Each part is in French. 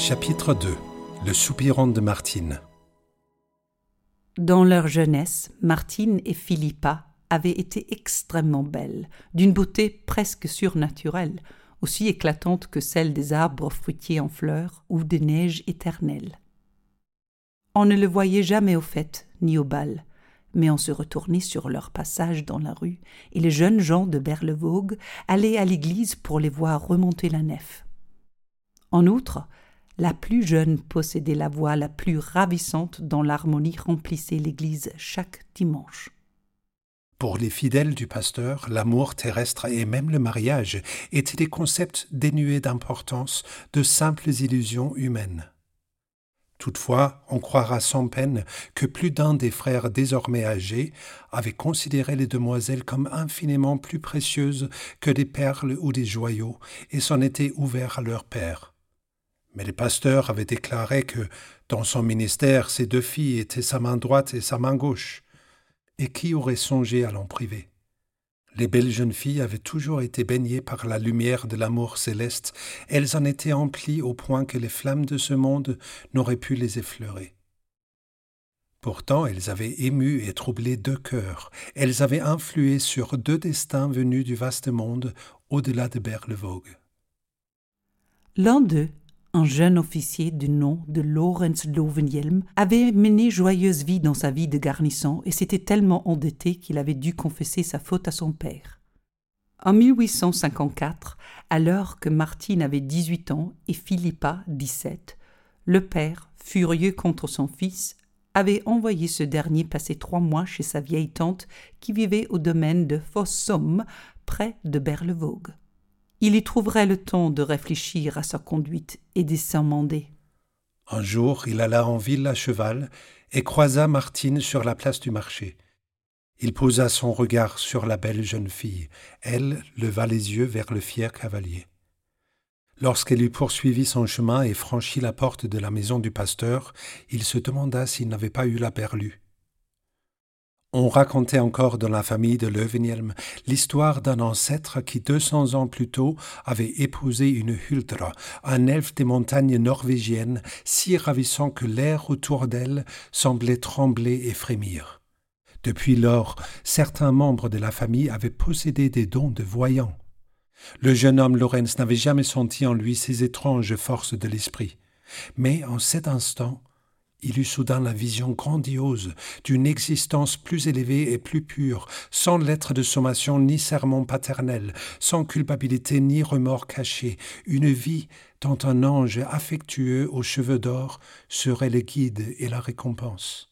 Chapitre 2 Le soupirant de Martine Dans leur jeunesse, Martine et Philippa avaient été extrêmement belles, d'une beauté presque surnaturelle, aussi éclatante que celle des arbres fruitiers en fleurs ou des neiges éternelles. On ne le voyait jamais au fêtes ni au bal, mais on se retournait sur leur passage dans la rue, et les jeunes gens de Berlevogue allaient à l'église pour les voir remonter la nef. En outre, la plus jeune possédait la voix la plus ravissante dont l'harmonie remplissait l'église chaque dimanche. Pour les fidèles du pasteur, l'amour terrestre et même le mariage étaient des concepts dénués d'importance, de simples illusions humaines. Toutefois, on croira sans peine que plus d'un des frères désormais âgés avait considéré les demoiselles comme infiniment plus précieuses que des perles ou des joyaux, et s'en était ouvert à leur père. Mais le pasteur avait déclaré que, dans son ministère, ces deux filles étaient sa main droite et sa main gauche. Et qui aurait songé à l'en priver? Les belles jeunes filles avaient toujours été baignées par la lumière de l'amour céleste, elles en étaient emplies au point que les flammes de ce monde n'auraient pu les effleurer. Pourtant, elles avaient ému et troublé deux cœurs, elles avaient influé sur deux destins venus du vaste monde au-delà de Berlevogue. L'un d'eux un jeune officier du nom de Lorenz Lovenjelm avait mené joyeuse vie dans sa vie de garnison et s'était tellement endetté qu'il avait dû confesser sa faute à son père. En 1854, alors que Martine avait 18 ans et Philippa 17, le père, furieux contre son fils, avait envoyé ce dernier passer trois mois chez sa vieille tante qui vivait au domaine de Fossum, près de Berlevogue il y trouverait le temps de réfléchir à sa conduite et de s'amender. Un jour, il alla en ville à cheval et croisa Martine sur la place du marché. Il posa son regard sur la belle jeune fille. Elle leva les yeux vers le fier cavalier. Lorsqu'elle eut poursuivi son chemin et franchi la porte de la maison du pasteur, il se demanda s'il n'avait pas eu la perlue. On racontait encore dans la famille de Löwenhjelm l'histoire d'un ancêtre qui deux cents ans plus tôt avait épousé une Huldra, un elfe des montagnes norvégiennes, si ravissant que l'air autour d'elle semblait trembler et frémir. Depuis lors, certains membres de la famille avaient possédé des dons de voyants. Le jeune homme Lorenz n'avait jamais senti en lui ces étranges forces de l'esprit. Mais en cet instant, il eut soudain la vision grandiose d'une existence plus élevée et plus pure, sans lettre de sommation ni sermon paternel, sans culpabilité ni remords cachés, une vie dont un ange affectueux aux cheveux d'or serait le guide et la récompense.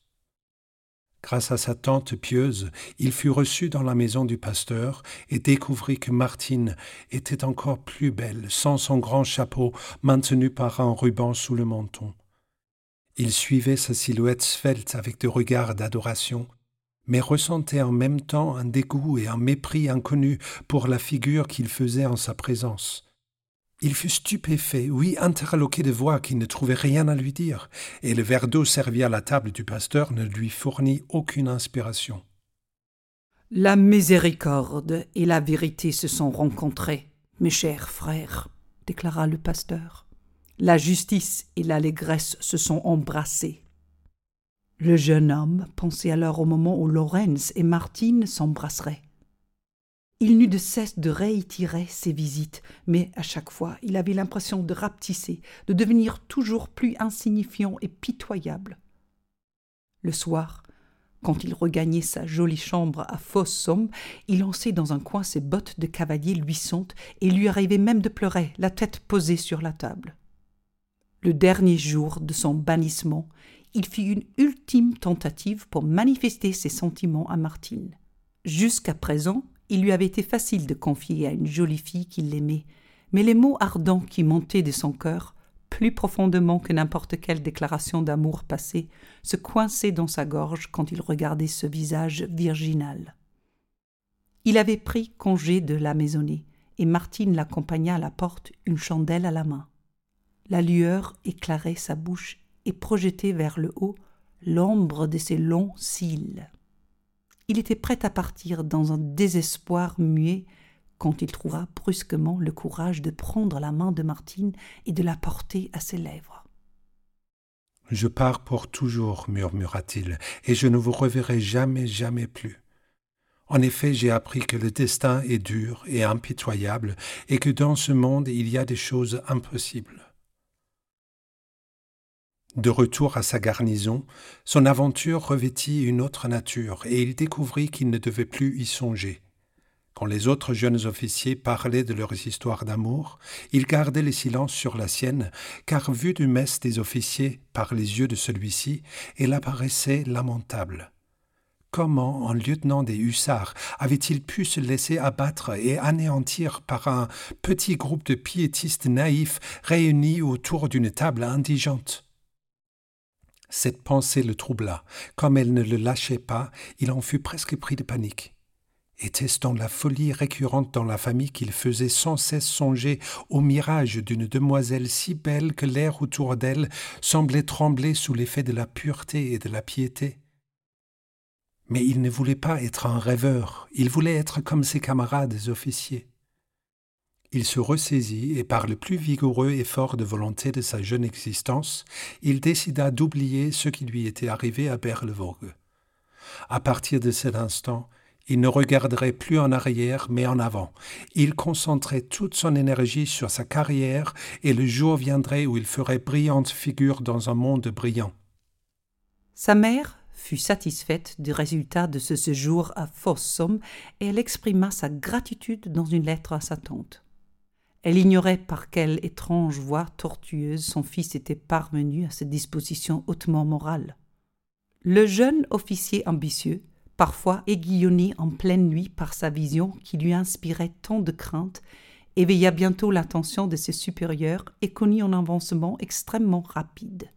Grâce à sa tante pieuse, il fut reçu dans la maison du pasteur et découvrit que Martine était encore plus belle sans son grand chapeau maintenu par un ruban sous le menton. Il suivait sa silhouette svelte avec des regards d'adoration, mais ressentait en même temps un dégoût et un mépris inconnu pour la figure qu'il faisait en sa présence. Il fut stupéfait, oui, interloqué de voix qui ne trouvait rien à lui dire, et le verre d'eau servi à la table du pasteur ne lui fournit aucune inspiration. La miséricorde et la vérité se sont rencontrées, mes chers frères, déclara le pasteur. La justice et l'allégresse se sont embrassées. Le jeune homme pensait alors au moment où Lorenz et Martine s'embrasseraient. Il n'eut de cesse de réitérer ses visites, mais à chaque fois il avait l'impression de rapetisser, de devenir toujours plus insignifiant et pitoyable. Le soir, quand il regagnait sa jolie chambre à Fossum, il lançait dans un coin ses bottes de cavalier luissantes et lui arrivait même de pleurer, la tête posée sur la table. Le dernier jour de son bannissement, il fit une ultime tentative pour manifester ses sentiments à Martine. Jusqu'à présent, il lui avait été facile de confier à une jolie fille qu'il aimait, mais les mots ardents qui montaient de son cœur, plus profondément que n'importe quelle déclaration d'amour passée, se coinçaient dans sa gorge quand il regardait ce visage virginal. Il avait pris congé de la maisonnée, et Martine l'accompagna à la porte, une chandelle à la main. La lueur éclairait sa bouche et projetait vers le haut l'ombre de ses longs cils. Il était prêt à partir dans un désespoir muet quand il trouva brusquement le courage de prendre la main de Martine et de la porter à ses lèvres. Je pars pour toujours, murmura-t-il, et je ne vous reverrai jamais, jamais plus. En effet, j'ai appris que le destin est dur et impitoyable, et que dans ce monde il y a des choses impossibles. De retour à sa garnison, son aventure revêtit une autre nature, et il découvrit qu'il ne devait plus y songer. Quand les autres jeunes officiers parlaient de leurs histoires d'amour, il gardait le silence sur la sienne, car vu du mess des officiers par les yeux de celui-ci, elle apparaissait lamentable. Comment un lieutenant des hussards avait-il pu se laisser abattre et anéantir par un petit groupe de piétistes naïfs réunis autour d'une table indigente? Cette pensée le troubla. Comme elle ne le lâchait pas, il en fut presque pris de panique. Était-ce la folie récurrente dans la famille qu'il faisait sans cesse songer au mirage d'une demoiselle si belle que l'air autour d'elle semblait trembler sous l'effet de la pureté et de la piété? Mais il ne voulait pas être un rêveur, il voulait être comme ses camarades officiers. Il se ressaisit et par le plus vigoureux effort de volonté de sa jeune existence, il décida d'oublier ce qui lui était arrivé à Berlevogue. À partir de cet instant, il ne regarderait plus en arrière, mais en avant. Il concentrait toute son énergie sur sa carrière, et le jour viendrait où il ferait brillante figure dans un monde brillant. Sa mère fut satisfaite du résultat de ce séjour à Fossum, et elle exprima sa gratitude dans une lettre à sa tante. Elle ignorait par quelle étrange voie tortueuse son fils était parvenu à cette disposition hautement morale. Le jeune officier ambitieux parfois aiguillonné en pleine nuit par sa vision qui lui inspirait tant de crainte, éveilla bientôt l'attention de ses supérieurs et connut un avancement extrêmement rapide.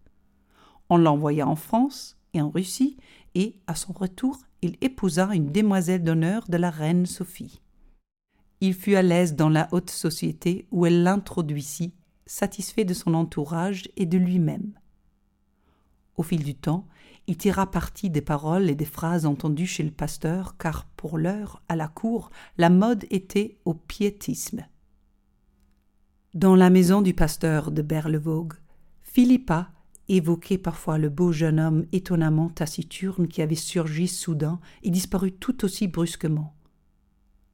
On l'envoya en France et en Russie, et, à son retour, il épousa une demoiselle d'honneur de la reine Sophie. Il fut à l'aise dans la haute société où elle l'introduisit, satisfait de son entourage et de lui-même. Au fil du temps, il tira parti des paroles et des phrases entendues chez le pasteur, car pour l'heure, à la cour, la mode était au piétisme. Dans la maison du pasteur de Berlevogue, Philippa évoquait parfois le beau jeune homme étonnamment taciturne qui avait surgi soudain et disparu tout aussi brusquement.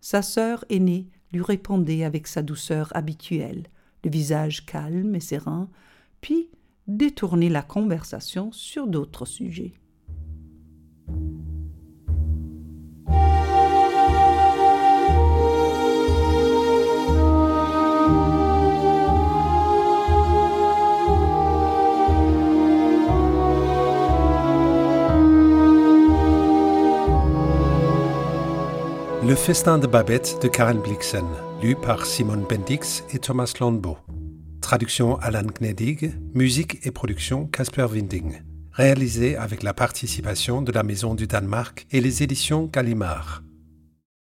Sa sœur aînée lui répondait avec sa douceur habituelle, le visage calme et serein, puis détourner la conversation sur d'autres sujets. Le festin de Babette de Karen Blixen, lu par Simone Bendix et Thomas Landbeau. Traduction Alan Gnedig, musique et production Casper Winding. Réalisé avec la participation de la Maison du Danemark et les éditions Gallimard.